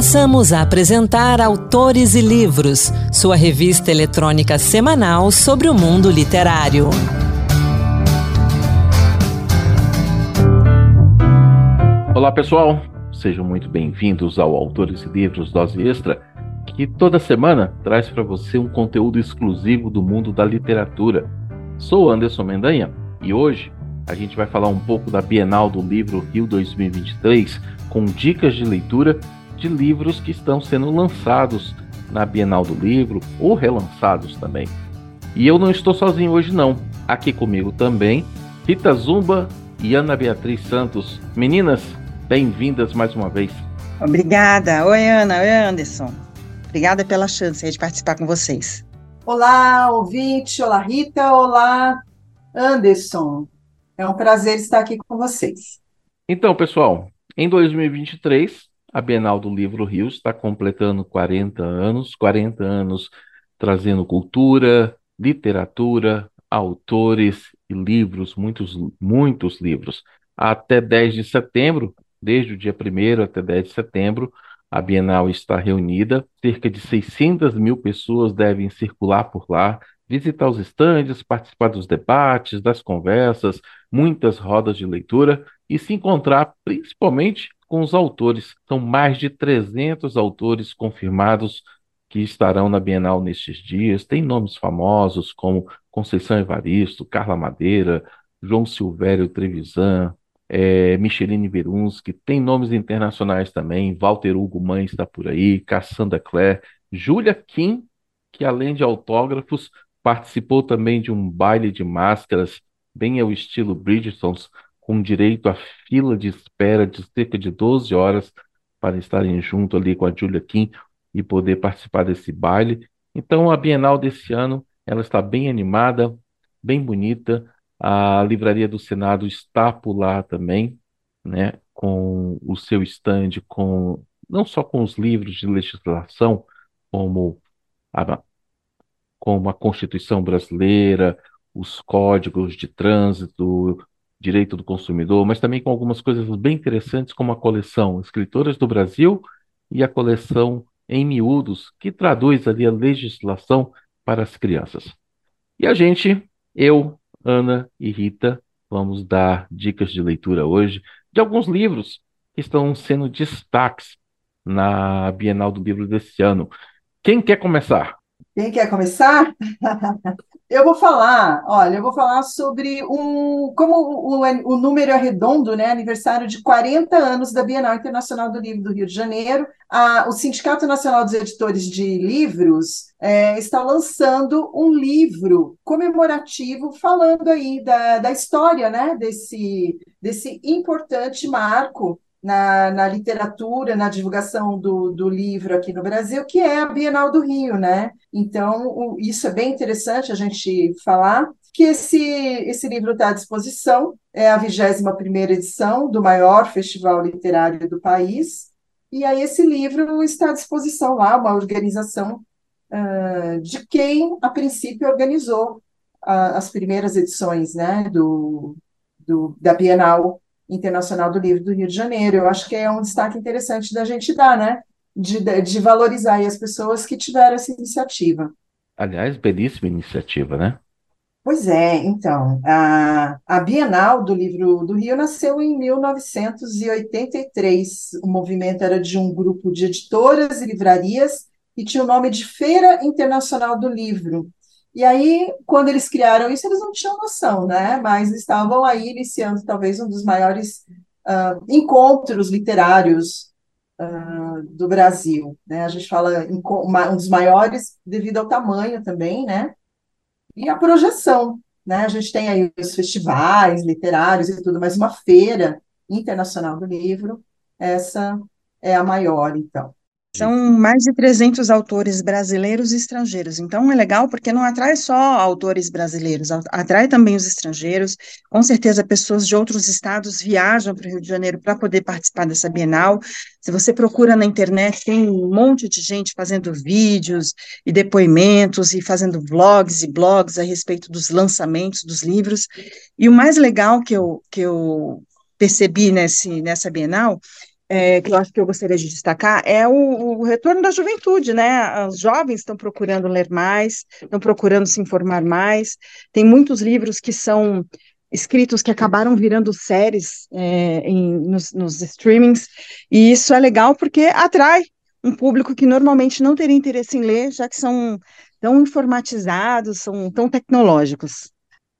Passamos a apresentar Autores e Livros, sua revista eletrônica semanal sobre o mundo literário. Olá, pessoal. Sejam muito bem-vindos ao Autores e Livros Dose Extra, que toda semana traz para você um conteúdo exclusivo do mundo da literatura. Sou Anderson Mendanha e hoje a gente vai falar um pouco da Bienal do Livro Rio 2023 com dicas de leitura de livros que estão sendo lançados na Bienal do Livro ou relançados também. E eu não estou sozinho hoje não. Aqui comigo também Rita Zumba e Ana Beatriz Santos. Meninas, bem-vindas mais uma vez. Obrigada. Oi, Ana. Oi, Anderson. Obrigada pela chance de participar com vocês. Olá, ouvinte. Olá, Rita. Olá, Anderson. É um prazer estar aqui com vocês. Então, pessoal, em 2023, a Bienal do Livro Rio está completando 40 anos, 40 anos trazendo cultura, literatura, autores e livros, muitos, muitos livros. Até 10 de setembro, desde o dia 1 até 10 de setembro, a Bienal está reunida. Cerca de 600 mil pessoas devem circular por lá, visitar os estandes, participar dos debates, das conversas, muitas rodas de leitura e se encontrar principalmente com os autores. São mais de 300 autores confirmados que estarão na Bienal nestes dias. Tem nomes famosos como Conceição Evaristo, Carla Madeira, João Silvério Trevisan, é, Micheline Verunski, tem nomes internacionais também, Walter Hugo Mãe está por aí, Cassandra Clare, Julia Kim, que além de autógrafos, participou também de um baile de máscaras, bem ao estilo Bridgertons, com direito à fila de espera de cerca de 12 horas para estarem junto ali com a Julia Kim e poder participar desse baile. Então a Bienal desse ano, ela está bem animada, bem bonita. A Livraria do Senado está por lá também, né, com o seu stand com não só com os livros de legislação, como a, como a Constituição Brasileira, os códigos de trânsito, direito do consumidor, mas também com algumas coisas bem interessantes, como a coleção Escritoras do Brasil e a coleção Em Miúdos, que traduz ali a legislação para as crianças. E a gente, eu, Ana e Rita, vamos dar dicas de leitura hoje de alguns livros que estão sendo destaques na Bienal do Livro desse ano. Quem quer começar? Quem quer começar? Eu vou falar, olha, eu vou falar sobre um, como o, o, número é redondo, né? Aniversário de 40 anos da Bienal Internacional do Livro do Rio de Janeiro. A, o Sindicato Nacional dos Editores de Livros é, está lançando um livro comemorativo falando aí da, da história, né? Desse, desse importante marco na, na literatura, na divulgação do, do livro aqui no Brasil, que é a Bienal do Rio, né? Então, o, isso é bem interessante a gente falar, que esse, esse livro está à disposição, é a 21ª edição do maior festival literário do país, e aí esse livro está à disposição lá, uma organização uh, de quem, a princípio, organizou uh, as primeiras edições né, do, do, da Bienal Internacional do Livro do Rio de Janeiro. Eu acho que é um destaque interessante da gente dar, né? De, de valorizar as pessoas que tiveram essa iniciativa. Aliás, belíssima iniciativa, né? Pois é, então, a, a Bienal do Livro do Rio nasceu em 1983. O movimento era de um grupo de editoras e livrarias e tinha o nome de Feira Internacional do Livro. E aí, quando eles criaram isso, eles não tinham noção, né? Mas estavam aí iniciando talvez um dos maiores uh, encontros literários uh, do Brasil, né? A gente fala um dos maiores devido ao tamanho também, né? E a projeção, né? A gente tem aí os festivais literários e tudo, mas uma feira internacional do livro, essa é a maior, então. São mais de 300 autores brasileiros e estrangeiros. Então é legal porque não atrai só autores brasileiros, atrai também os estrangeiros. Com certeza pessoas de outros estados viajam para o Rio de Janeiro para poder participar dessa Bienal. Se você procura na internet, tem um monte de gente fazendo vídeos e depoimentos e fazendo vlogs e blogs a respeito dos lançamentos dos livros. E o mais legal que eu, que eu percebi nesse, nessa Bienal é, que eu acho que eu gostaria de destacar é o, o, retorno da juventude, né? Os jovens estão procurando ler mais, estão procurando se informar mais. Tem muitos livros que são escritos que acabaram virando séries é, em, nos, nos streamings, e isso é legal porque atrai um público que normalmente não teria interesse em ler, já que são tão informatizados, são tão tecnológicos.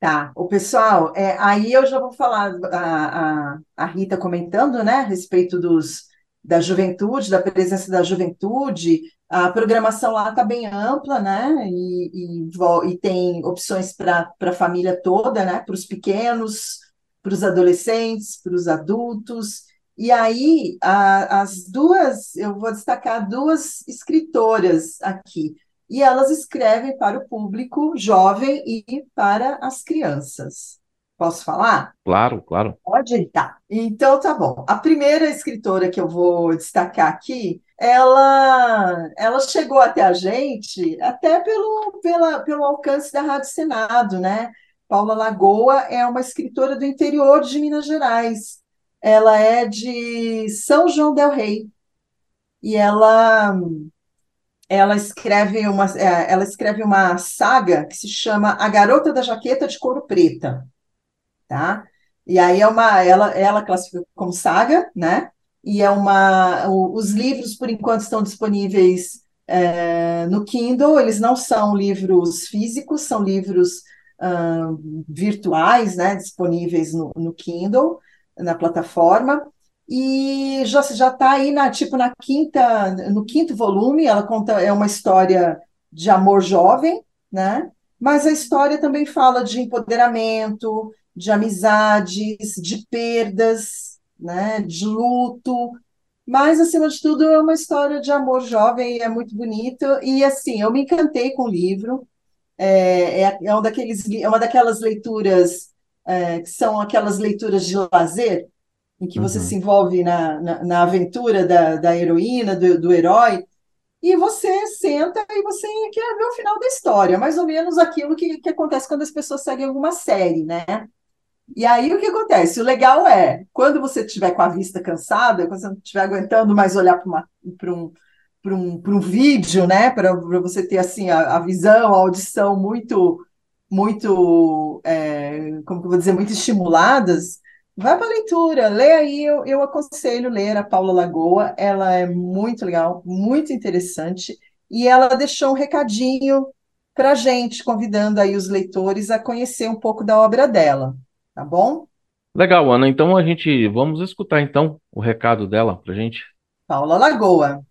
Tá, o pessoal, é, aí eu já vou falar, a, a, a Rita comentando, né, a respeito dos, da juventude, da presença da juventude, a programação lá está bem ampla, né, e, e, e tem opções para a família toda, né, para os pequenos, para os adolescentes, para os adultos, e aí a, as duas, eu vou destacar duas escritoras aqui, e elas escrevem para o público jovem e para as crianças. Posso falar? Claro, claro. Pode? Tá. Então tá bom. A primeira escritora que eu vou destacar aqui, ela, ela chegou até a gente até pelo, pela, pelo alcance da Rádio Senado, né? Paula Lagoa é uma escritora do interior de Minas Gerais. Ela é de São João del Rei. E ela ela escreve uma, é, ela escreve uma saga que se chama A Garota da Jaqueta de Couro Preta, tá? E aí é uma, ela, ela classifica como saga, né? E é uma, os livros por enquanto estão disponíveis é, no Kindle. Eles não são livros físicos, são livros uh, virtuais, né? Disponíveis no, no Kindle, na plataforma e já já está aí na tipo na quinta no quinto volume ela conta é uma história de amor jovem né? Mas a história também fala de empoderamento de amizades de perdas né? De luto. Mas acima de tudo é uma história de amor jovem é muito bonito. E assim eu me encantei com o livro. É, é, é um daqueles é uma daquelas leituras é, que são aquelas leituras de lazer em que você uhum. se envolve na, na, na aventura da, da heroína, do, do herói, e você senta e você quer ver o final da história, mais ou menos aquilo que, que acontece quando as pessoas seguem alguma série, né? E aí o que acontece? O legal é, quando você estiver com a vista cansada, quando você não estiver aguentando mais olhar para um, um, um vídeo, né? Para você ter assim a, a, visão, a audição muito, muito, é, como que eu vou dizer, muito estimuladas, Vai para a leitura, lê aí, eu, eu aconselho ler a Paula Lagoa, ela é muito legal, muito interessante, e ela deixou um recadinho para a gente, convidando aí os leitores a conhecer um pouco da obra dela, tá bom? Legal, Ana, então a gente, vamos escutar então o recado dela para gente. Paula Lagoa.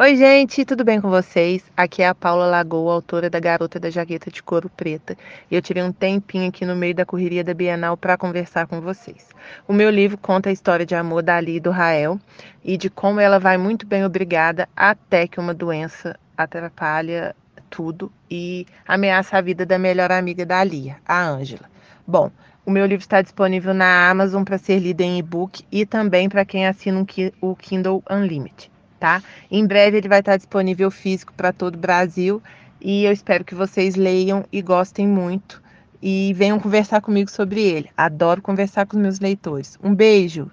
Oi, gente, tudo bem com vocês? Aqui é a Paula Lagoa, autora da Garota da Jaqueta de Couro Preta. E eu tirei um tempinho aqui no meio da correria da Bienal para conversar com vocês. O meu livro conta a história de amor da Ali e do Rael e de como ela vai muito bem obrigada até que uma doença atrapalha tudo e ameaça a vida da melhor amiga da Lia, a Ângela. Bom, o meu livro está disponível na Amazon para ser lido em e-book e também para quem assina o Kindle Unlimited tá? Em breve ele vai estar disponível físico para todo o Brasil e eu espero que vocês leiam e gostem muito e venham conversar comigo sobre ele. Adoro conversar com os meus leitores. Um beijo.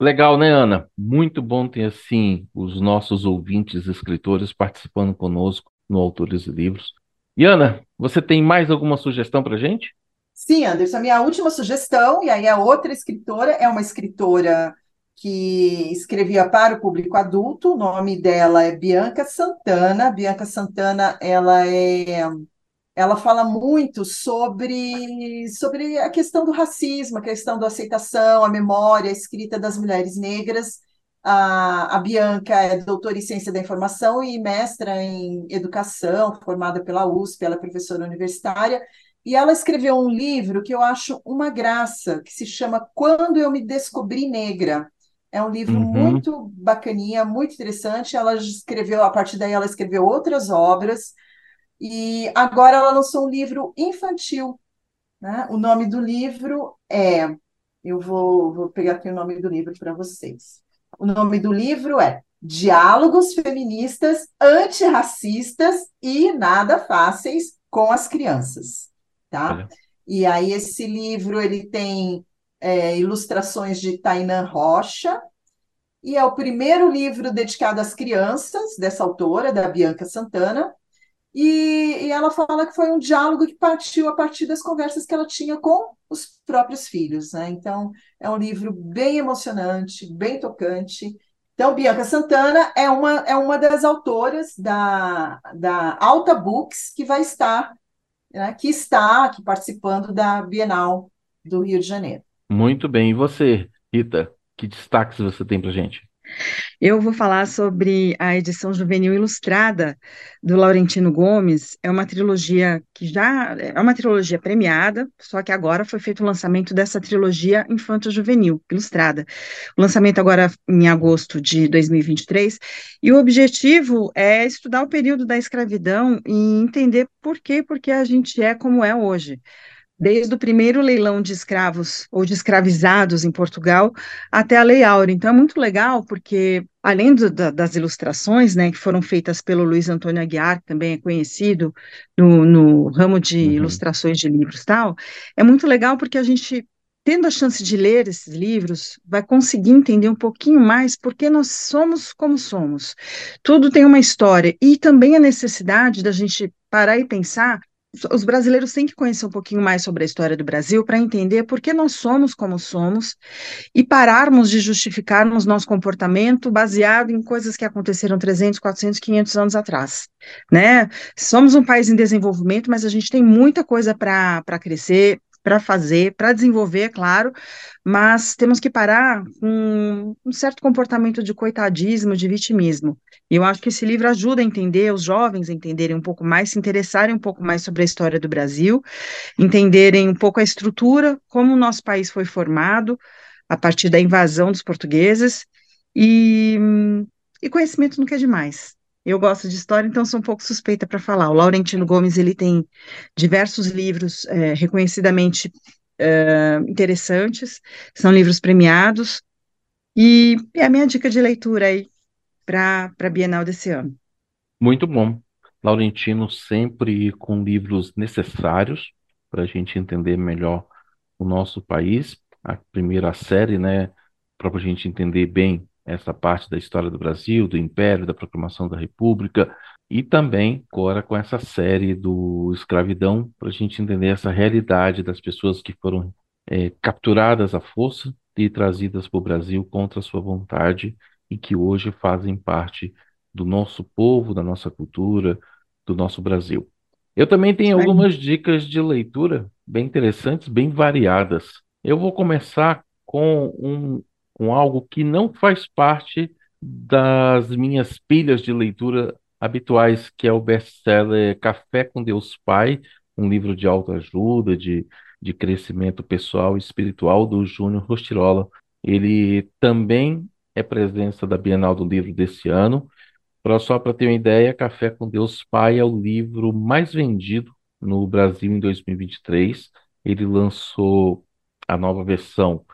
Legal, né, Ana? Muito bom ter assim os nossos ouvintes escritores participando conosco no Autores e Livros. E Ana, você tem mais alguma sugestão para gente? Sim, Anderson, a minha última sugestão, e aí a outra escritora é uma escritora que escrevia para o público adulto. O nome dela é Bianca Santana. Bianca Santana, ela é ela fala muito sobre, sobre a questão do racismo, a questão da aceitação, a memória, a escrita das mulheres negras. A, a Bianca é doutora em ciência da informação e mestra em educação, formada pela USP, ela é professora universitária, e ela escreveu um livro que eu acho uma graça, que se chama Quando Eu Me Descobri Negra. É um livro uhum. muito bacaninha, muito interessante. Ela escreveu, a partir daí, ela escreveu outras obras. E agora ela lançou um livro infantil. Né? O nome do livro é. Eu vou, vou pegar aqui o nome do livro para vocês. O nome do livro é Diálogos Feministas Antirracistas e Nada Fáceis com as Crianças. Tá? E aí, esse livro ele tem é, ilustrações de Tainan Rocha, e é o primeiro livro dedicado às crianças, dessa autora, da Bianca Santana, e, e, ela fala que foi um diálogo que partiu a partir das conversas que ela tinha com os próprios filhos. Né? Então, é um livro bem emocionante, bem tocante. Então, Bianca Santana é uma, é uma das autoras da, da Alta Books que vai estar, né, que está aqui participando da Bienal do Rio de Janeiro. Muito bem. E você, Rita, que destaques você tem para gente? Eu vou falar sobre a edição juvenil ilustrada do Laurentino Gomes. É uma trilogia que já é uma trilogia premiada, só que agora foi feito o lançamento dessa trilogia infanto-juvenil ilustrada. O lançamento agora em agosto de 2023, e o objetivo é estudar o período da escravidão e entender por quê, porque a gente é como é hoje desde o primeiro leilão de escravos ou de escravizados em Portugal até a Lei Áurea. Então é muito legal porque além do, da, das ilustrações, né, que foram feitas pelo Luiz Antônio Aguiar, que também é conhecido no, no ramo de uhum. ilustrações de livros tal, é muito legal porque a gente tendo a chance de ler esses livros, vai conseguir entender um pouquinho mais porque nós somos como somos. Tudo tem uma história e também a necessidade da gente parar e pensar os brasileiros têm que conhecer um pouquinho mais sobre a história do Brasil para entender por que nós somos como somos e pararmos de justificarmos nosso comportamento baseado em coisas que aconteceram 300, 400, 500 anos atrás, né? Somos um país em desenvolvimento, mas a gente tem muita coisa para crescer, para fazer, para desenvolver, é claro, mas temos que parar com um certo comportamento de coitadismo, de vitimismo. E eu acho que esse livro ajuda a entender, os jovens a entenderem um pouco mais, se interessarem um pouco mais sobre a história do Brasil, entenderem um pouco a estrutura, como o nosso país foi formado a partir da invasão dos portugueses, e, e conhecimento nunca é demais. Eu gosto de história, então sou um pouco suspeita para falar. O Laurentino Gomes ele tem diversos livros é, reconhecidamente é, interessantes, são livros premiados, e é a minha dica de leitura aí para a Bienal desse ano. Muito bom. Laurentino sempre com livros necessários para a gente entender melhor o nosso país. A primeira série, né, para a gente entender bem essa parte da história do Brasil, do Império, da proclamação da República, e também agora com essa série do escravidão, para a gente entender essa realidade das pessoas que foram é, capturadas à força e trazidas para o Brasil contra a sua vontade e que hoje fazem parte do nosso povo, da nossa cultura, do nosso Brasil. Eu também tenho algumas dicas de leitura bem interessantes, bem variadas. Eu vou começar com um, com algo que não faz parte das minhas pilhas de leitura habituais, que é o best-seller Café com Deus Pai, um livro de autoajuda, de, de crescimento pessoal e espiritual do Júnior Rostirola. Ele também é presença da Bienal do Livro desse ano. Pra, só para ter uma ideia, Café com Deus Pai é o livro mais vendido no Brasil em 2023. Ele lançou a nova versão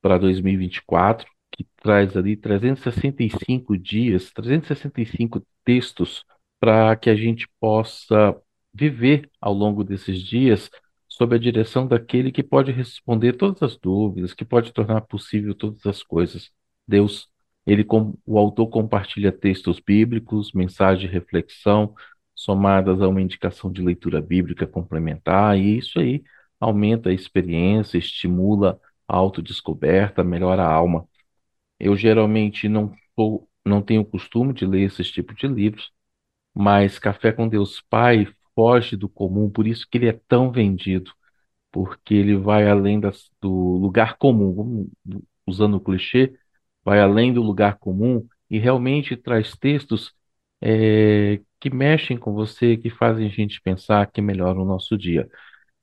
para 2024, que traz ali 365 dias, 365 textos para que a gente possa viver ao longo desses dias sob a direção daquele que pode responder todas as dúvidas, que pode tornar possível todas as coisas. Deus, ele o autor compartilha textos bíblicos, mensagens de reflexão somadas a uma indicação de leitura bíblica complementar, e isso aí aumenta a experiência, estimula autodescoberta, melhora a alma. Eu geralmente não, não tenho costume de ler esse tipo de livros, mas Café com Deus Pai foge do comum, por isso que ele é tão vendido, porque ele vai além das, do lugar comum, usando o clichê, vai além do lugar comum e realmente traz textos é, que mexem com você, que fazem a gente pensar, que melhoram o nosso dia.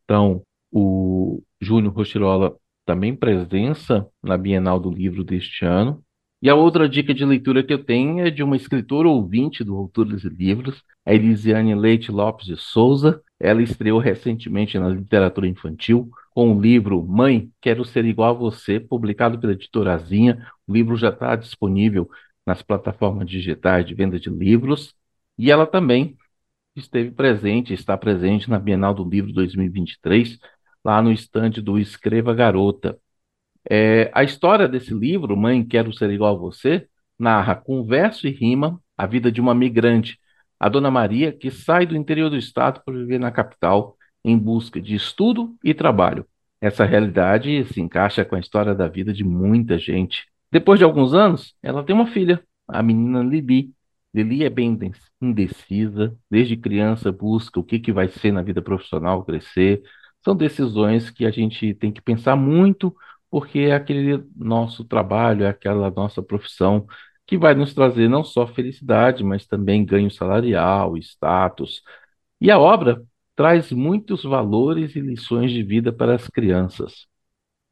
Então, o Júnior Rochirola também presença na Bienal do Livro deste ano. E a outra dica de leitura que eu tenho é de uma escritora ouvinte do autor dos livros, a Elisiane Leite Lopes de Souza. Ela estreou recentemente na literatura infantil com o livro Mãe, Quero Ser Igual a Você, publicado pela Editorazinha. O livro já está disponível nas plataformas digitais de venda de livros. E ela também esteve presente, está presente na Bienal do Livro 2023, lá no estande do Escreva Garota. É, a história desse livro, Mãe, Quero Ser Igual a Você, narra com verso e rima a vida de uma migrante, a Dona Maria, que sai do interior do estado para viver na capital em busca de estudo e trabalho. Essa realidade se encaixa com a história da vida de muita gente. Depois de alguns anos, ela tem uma filha, a menina Lili. Lili é bem indecisa, desde criança busca o que, que vai ser na vida profissional, crescer. São decisões que a gente tem que pensar muito, porque é aquele nosso trabalho, é aquela nossa profissão que vai nos trazer não só felicidade, mas também ganho salarial, status. E a obra traz muitos valores e lições de vida para as crianças.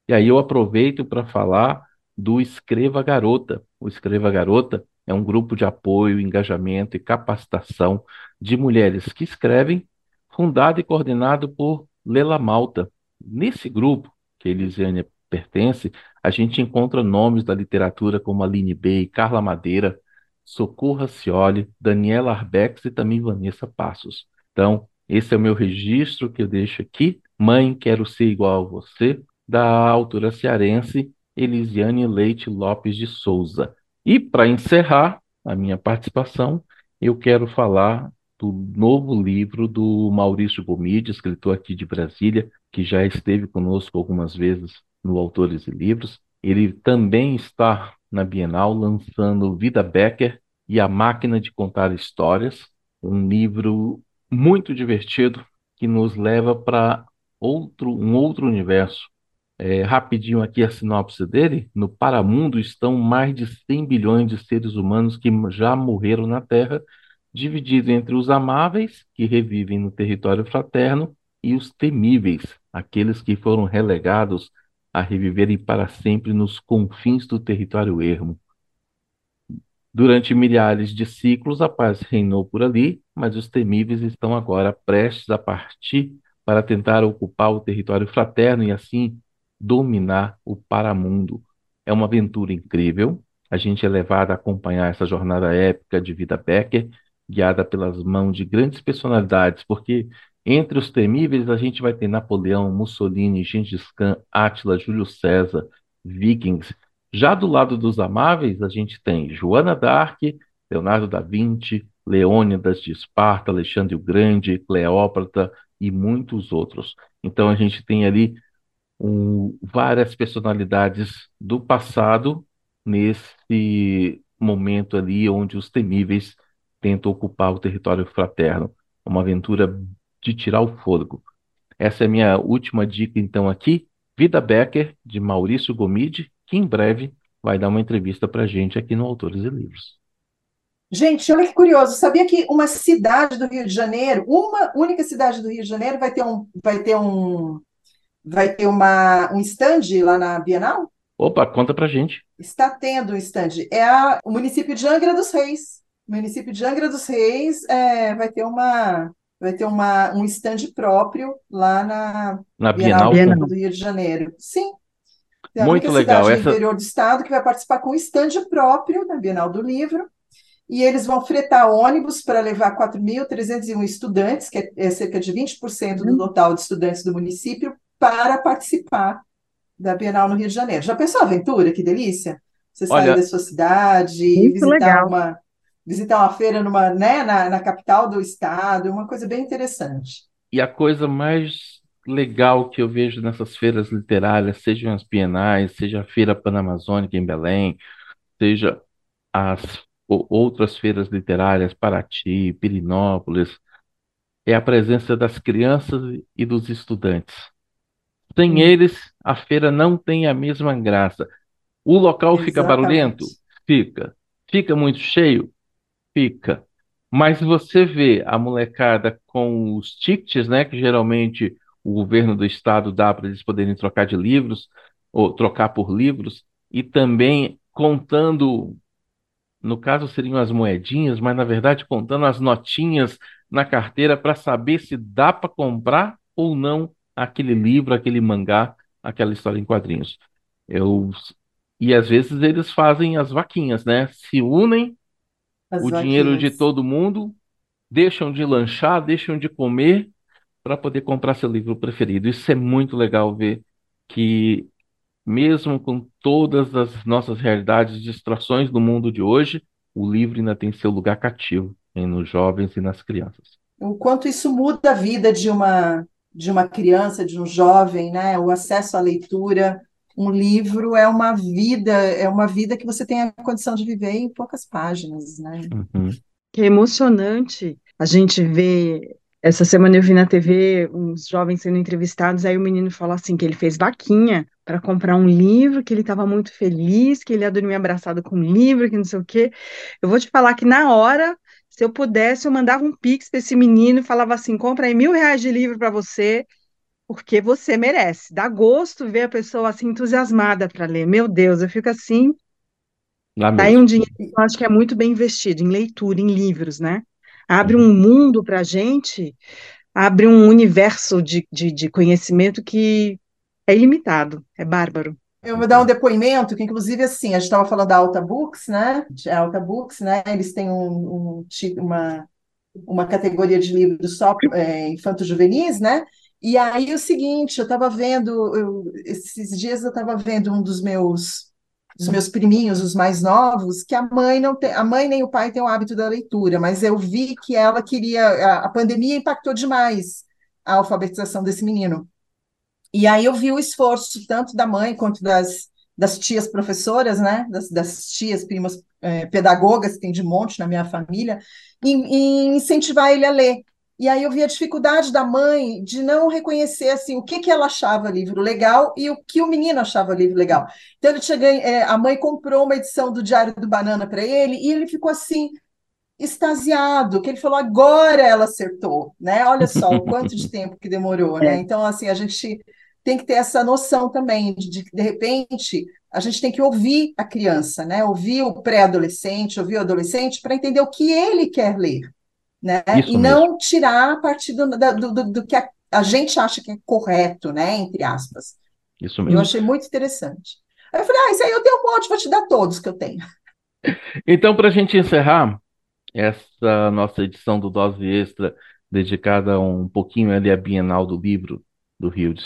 E aí eu aproveito para falar do Escreva Garota. O Escreva Garota é um grupo de apoio, engajamento e capacitação de mulheres que escrevem, fundado e coordenado por Lela Malta. Nesse grupo, que Elisiane pertence, a gente encontra nomes da literatura como Aline Bey, Carla Madeira, Socorro Racioli, Daniela Arbex e também Vanessa Passos. Então, esse é o meu registro que eu deixo aqui. Mãe, quero ser igual a você, da autora cearense Elisiane Leite Lopes de Souza. E para encerrar a minha participação, eu quero falar do novo livro do Maurício Gomide, escritor aqui de Brasília, que já esteve conosco algumas vezes no Autores e Livros. Ele também está na Bienal lançando Vida Becker e a Máquina de Contar Histórias, um livro muito divertido que nos leva para outro um outro universo. É, rapidinho aqui a sinopse dele: no Paramundo estão mais de 100 bilhões de seres humanos que já morreram na Terra, dividido entre os amáveis, que revivem no território fraterno, e os temíveis, aqueles que foram relegados a reviverem para sempre nos confins do território ermo. Durante milhares de ciclos, a paz reinou por ali, mas os temíveis estão agora prestes a partir para tentar ocupar o território fraterno e assim dominar o paramundo. É uma aventura incrível. A gente é levado a acompanhar essa jornada épica de vida Becker, guiada pelas mãos de grandes personalidades, porque entre os temíveis a gente vai ter Napoleão, Mussolini, Gengis Khan, Átila, Júlio César, Vikings já do lado dos amáveis, a gente tem Joana d'Arc, Leonardo da Vinci, Leônidas de Esparta, Alexandre o Grande, Cleópatra e muitos outros. Então a gente tem ali um, várias personalidades do passado nesse momento ali onde os temíveis tentam ocupar o território fraterno. Uma aventura de tirar o fôlego. Essa é a minha última dica então aqui. Vida Becker, de Maurício Gomide, que em breve vai dar uma entrevista para a gente aqui no Autores e Livros. Gente, olha que curioso, sabia que uma cidade do Rio de Janeiro, uma única cidade do Rio de Janeiro vai ter um, vai ter um, vai ter uma, um stand lá na Bienal? Opa, conta pra gente. Está tendo um stand. É a, o município de Angra dos Reis. O município de Angra dos Reis é, vai ter uma vai ter uma, um stand próprio lá na, na Bienal, Bienal do Rio de Janeiro. Sim, é a Muito legal. cidade Essa... do interior do estado que vai participar com um estande próprio na Bienal do Livro. E eles vão fretar ônibus para levar 4.301 estudantes, que é, é cerca de 20% do uhum. total de estudantes do município, para participar da Bienal no Rio de Janeiro. Já pensou a aventura? Que delícia! Você Olha, sair da sua cidade, visitar uma, visitar uma feira numa, né, na, na capital do estado, uma coisa bem interessante. E a coisa mais legal que eu vejo nessas feiras literárias, sejam as bienais, seja a Feira Panamazônica em Belém, seja as outras feiras literárias, Paraty, Pirinópolis, é a presença das crianças e dos estudantes. Sem hum. eles, a feira não tem a mesma graça. O local Exatamente. fica barulhento? Fica. Fica muito cheio? Fica. Mas você vê a molecada com os tickets, né, que geralmente o governo do estado dá para eles poderem trocar de livros, ou trocar por livros, e também contando, no caso seriam as moedinhas, mas na verdade contando as notinhas na carteira para saber se dá para comprar ou não aquele livro, aquele mangá, aquela história em quadrinhos. Eu, e às vezes eles fazem as vaquinhas, né? Se unem as o vaquinhas. dinheiro de todo mundo, deixam de lanchar, deixam de comer para poder comprar seu livro preferido. Isso é muito legal ver que mesmo com todas as nossas realidades, distrações do mundo de hoje, o livro ainda tem seu lugar cativo nos jovens e nas crianças. O quanto isso muda a vida de uma de uma criança, de um jovem, né? O acesso à leitura, um livro é uma vida, é uma vida que você tem a condição de viver em poucas páginas, né? Uhum. Que é emocionante a gente ver essa semana eu vi na TV uns jovens sendo entrevistados, aí o menino falou assim que ele fez vaquinha para comprar um livro, que ele estava muito feliz, que ele ia dormir abraçado com um livro, que não sei o quê. Eu vou te falar que na hora, se eu pudesse, eu mandava um pix para esse menino e falava assim: compra aí mil reais de livro para você, porque você merece. Dá gosto ver a pessoa assim entusiasmada para ler. Meu Deus, eu fico assim. Tá aí um dinheiro que eu acho que é muito bem investido em leitura, em livros, né? abre um mundo para a gente, abre um universo de, de, de conhecimento que é ilimitado, é bárbaro. Eu vou dar um depoimento que, inclusive, assim, a gente estava falando da Alta Books, né? A Alta Books, né? Eles têm um, um uma, uma categoria de livros só é, infanto-juvenis, né? E aí o seguinte, eu estava vendo, eu, esses dias eu estava vendo um dos meus dos meus priminhos, os mais novos, que a mãe não tem, a mãe nem o pai têm o hábito da leitura, mas eu vi que ela queria, a, a pandemia impactou demais a alfabetização desse menino. E aí eu vi o esforço tanto da mãe quanto das, das tias professoras, né, das, das tias, primas é, pedagogas, que tem de monte na minha família, em, em incentivar ele a ler. E aí eu vi a dificuldade da mãe de não reconhecer assim o que, que ela achava livro legal e o que o menino achava livro legal. Então ele tinha ganho, é, a mãe comprou uma edição do Diário do Banana para ele e ele ficou assim extasiado, que ele falou agora ela acertou, né? Olha só o quanto de tempo que demorou, né? É. Então assim a gente tem que ter essa noção também de, de de repente a gente tem que ouvir a criança, né? Ouvir o pré-adolescente, ouvir o adolescente para entender o que ele quer ler né? Isso e mesmo. não tirar a partir do, do, do, do que a, a, gente acha que é correto, né? Entre aspas. Isso mesmo. Eu achei muito interessante. Aí eu falei, ah, isso aí eu tenho um monte, vou te dar todos que eu tenho. Então, para a gente encerrar essa nossa edição do Dose Extra, dedicada um pouquinho ali à Bienal do Livro do Rio de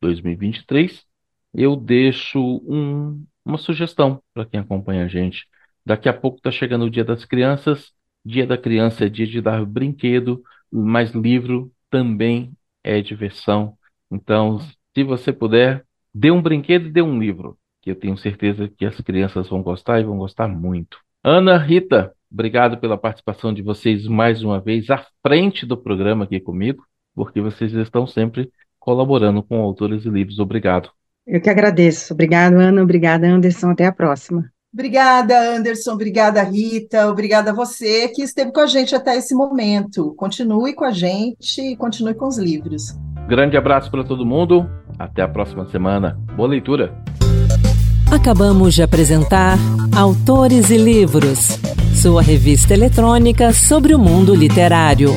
2023, eu deixo um, uma sugestão para quem acompanha a gente. Daqui a pouco está chegando o Dia das Crianças Dia da criança é dia de dar brinquedo, mas livro também é diversão. Então, se você puder, dê um brinquedo e dê um livro, que eu tenho certeza que as crianças vão gostar e vão gostar muito. Ana, Rita, obrigado pela participação de vocês mais uma vez à frente do programa aqui comigo, porque vocês estão sempre colaborando com autores e livros. Obrigado. Eu que agradeço. Obrigado, Ana. Obrigada, Anderson. Até a próxima. Obrigada, Anderson. Obrigada, Rita. Obrigada a você que esteve com a gente até esse momento. Continue com a gente e continue com os livros. Grande abraço para todo mundo. Até a próxima semana. Boa leitura. Acabamos de apresentar Autores e Livros, sua revista eletrônica sobre o mundo literário.